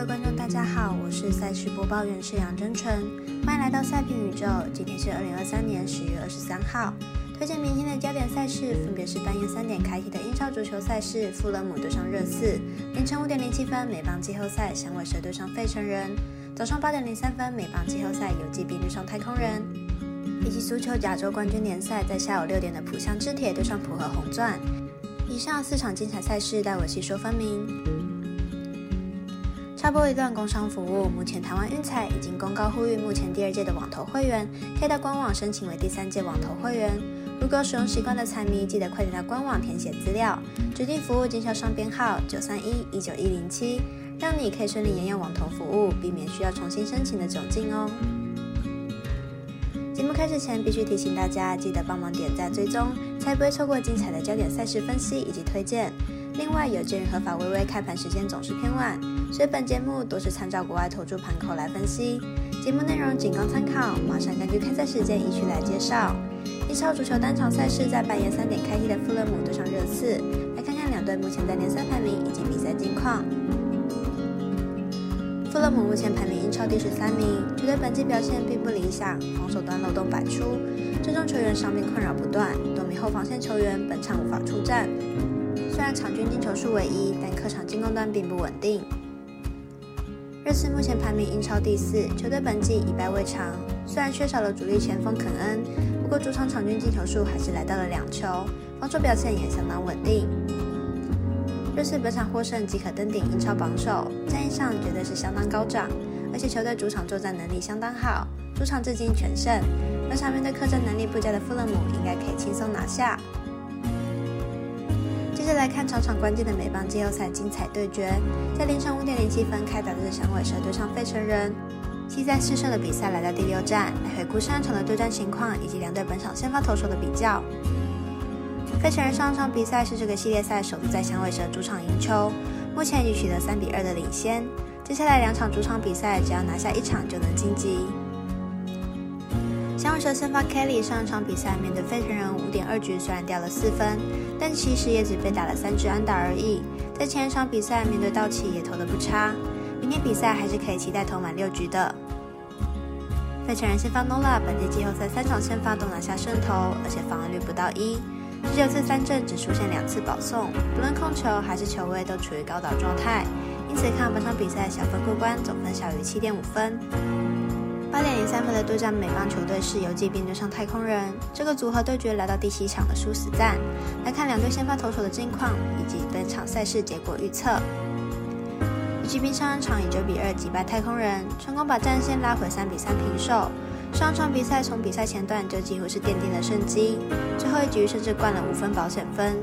各位观众，大家好，我是赛事播报员是杨真纯，欢迎来到赛评宇宙。今天是二零二三年十月二十三号，推荐明天的焦点赛事分别是半夜三点开启的英超足球赛事，富勒姆对上热刺；凌晨五点零七分，美邦季后赛，响尾蛇对上费城人；早上八点零三分，美邦季后赛，游击兵对上太空人；以及足球亚洲冠军联赛，在下午六点的浦项制铁对上浦和红钻。以上四场精彩赛事，待我细说分明。插播一段工商服务，目前台湾运彩已经公告呼吁，目前第二届的网投会员可以到官网申请为第三届网投会员。如果使用习惯的彩迷，记得快点到官网填写资料，指定服务经销商编号九三一一九一零七，让你可以顺利沿用网投服务，避免需要重新申请的窘境哦。节目开始前，必须提醒大家，记得帮忙点赞追踪，才不会错过精彩的焦点赛事分析以及推荐。另外，有鉴于合法微微开盘时间总是偏晚，所以本节目都是参照国外投注盘口来分析。节目内容仅供参考，马上根据开赛时间依序来介绍。英超足球单场赛事在半夜三点开踢的富勒姆对上热刺，来看看两队目前在联赛排名以及比赛近况。富勒姆目前排名英超第十三名，球队本季表现并不理想，防守端漏洞百出，阵中球员伤病困扰不断，多名后防线球员本场无法出战。虽然场均进球数为一，但客场进攻端并不稳定。热刺目前排名英超第四，球队本季一败未尝。虽然缺少了主力前锋肯恩，不过主场场均进球数还是来到了两球，防守表现也相当稳定。热刺本场获胜即可登顶英超榜首，战役上绝对是相当高涨，而且球队主场作战能力相当好，主场至今全胜。本场面对客战能力不佳的富勒姆，应该可以轻松拿下。接来看场场关键的美邦季后赛精彩对决，在凌晨五点零七分开打的响尾蛇对上费城人。七战四胜的比赛来到第六战，来回顾上场的对战情况以及两队本场先发投手的比较。费城人上场比赛是这个系列赛首次在响尾蛇主场赢球，目前已取得三比二的领先。接下来两场主场比赛，只要拿下一场就能晋级。响尾蛇先发 Kelly 上一场比赛面对费城人五点二局虽然掉了四分，但其实也只被打了三支安打而已。在前一场比赛面对道奇也投得不差，明天比赛还是可以期待投满六局的。费城人先发 Nola 本届季后赛三场先发都拿下胜投，而且防御率不到一，十九次三振只出现两次保送，不论控球还是球位都处于高档状态，因此看本场比赛小分过关，总分小于七点五分。八点零三分的对战美邦球队是游击兵对上太空人，这个组合对决来到第七场的殊死战。来看两队先发投手的近况以及本场赛事结果预测。游击兵上一场以九比二击败太空人，成功把战线拉回三比三平手。上场比赛从比赛前段就几乎是奠定了胜机，最后一局甚至灌了五分保险分。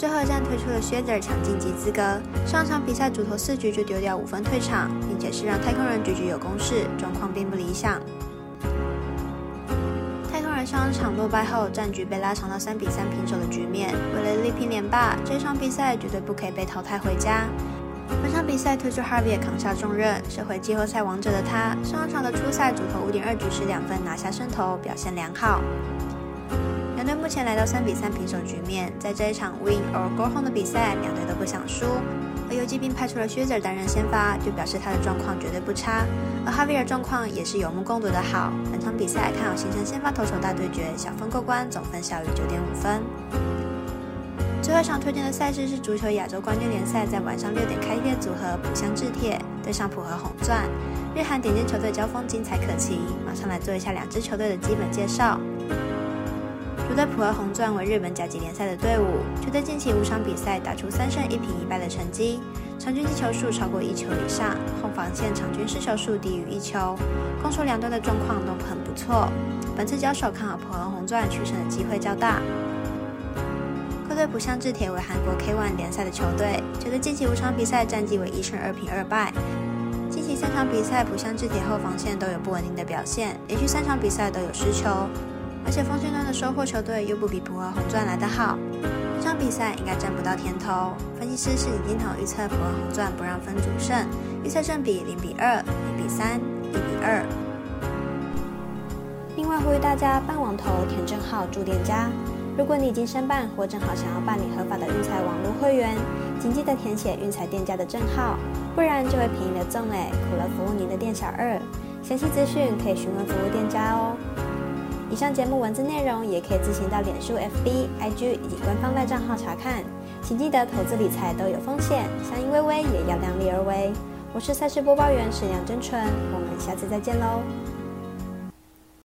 最后一战推出了 Shader 抢晋级资格，上场比赛主投四局就丢掉五分退场，并且是让太空人局局有攻势，状况并不理想。太空人上场落败后，战局被拉长到三比三平手的局面。为了力拼连霸，这场比赛绝对不可以被淘汰回家。本场比赛推出 Harvey 扛下重任，是回季后赛王者的他，上场的初赛主投五点二局失两分拿下胜投，表现良好。目前来到三比三平手局面，在这一场 win or go home 的比赛，两队都不想输。而游击兵派出了靴子担任先发，就表示他的状况绝对不差。而哈维尔状况也是有目共睹的好。本场比赛看好形成先发投手大对决，小分过关，总分小于九点五分。最后一场推荐的赛事是足球亚洲冠军联赛，在晚上六点开踢的组合浦项制铁对上浦和红钻，日韩顶尖球队交锋精彩可期。马上来做一下两支球队的基本介绍。主队普和红钻为日本甲级联赛的队伍，球队近期五场比赛打出三胜一平一败的成绩，场均击球数超过一球以上，后防线场均失球数低于一球，攻守两端的状况都很不错。本次交手看好普和红钻取胜的机会较大。客队浦项制铁为韩国 K1 联赛的球队，球队近期五场比赛战绩为一胜二平二败，近期三场比赛浦项制铁后防线都有不稳定的表现，连续三场比赛都有失球。而且锋线端的收获球队又不比普和红钻来得好，这场比赛应该占不到甜头。分析师是李金头预测普和红钻不让分主胜，预测胜比零比二、零比三、一比二。另外呼吁大家办网投填证号助店家，如果你已经申办或正好想要办理合法的运彩网络会员，请记得填写运彩店家的证号，不然就会便宜了中嘞，苦了服务您的店小二。详细资讯可以询问服务店家哦。以上节目文字内容也可以自行到脸书、FB、IG 以及官方外账号查看。请记得投资理财都有风险，相依微微也要量力而为。我是赛事播报员沈阳真纯，我们下次再见喽。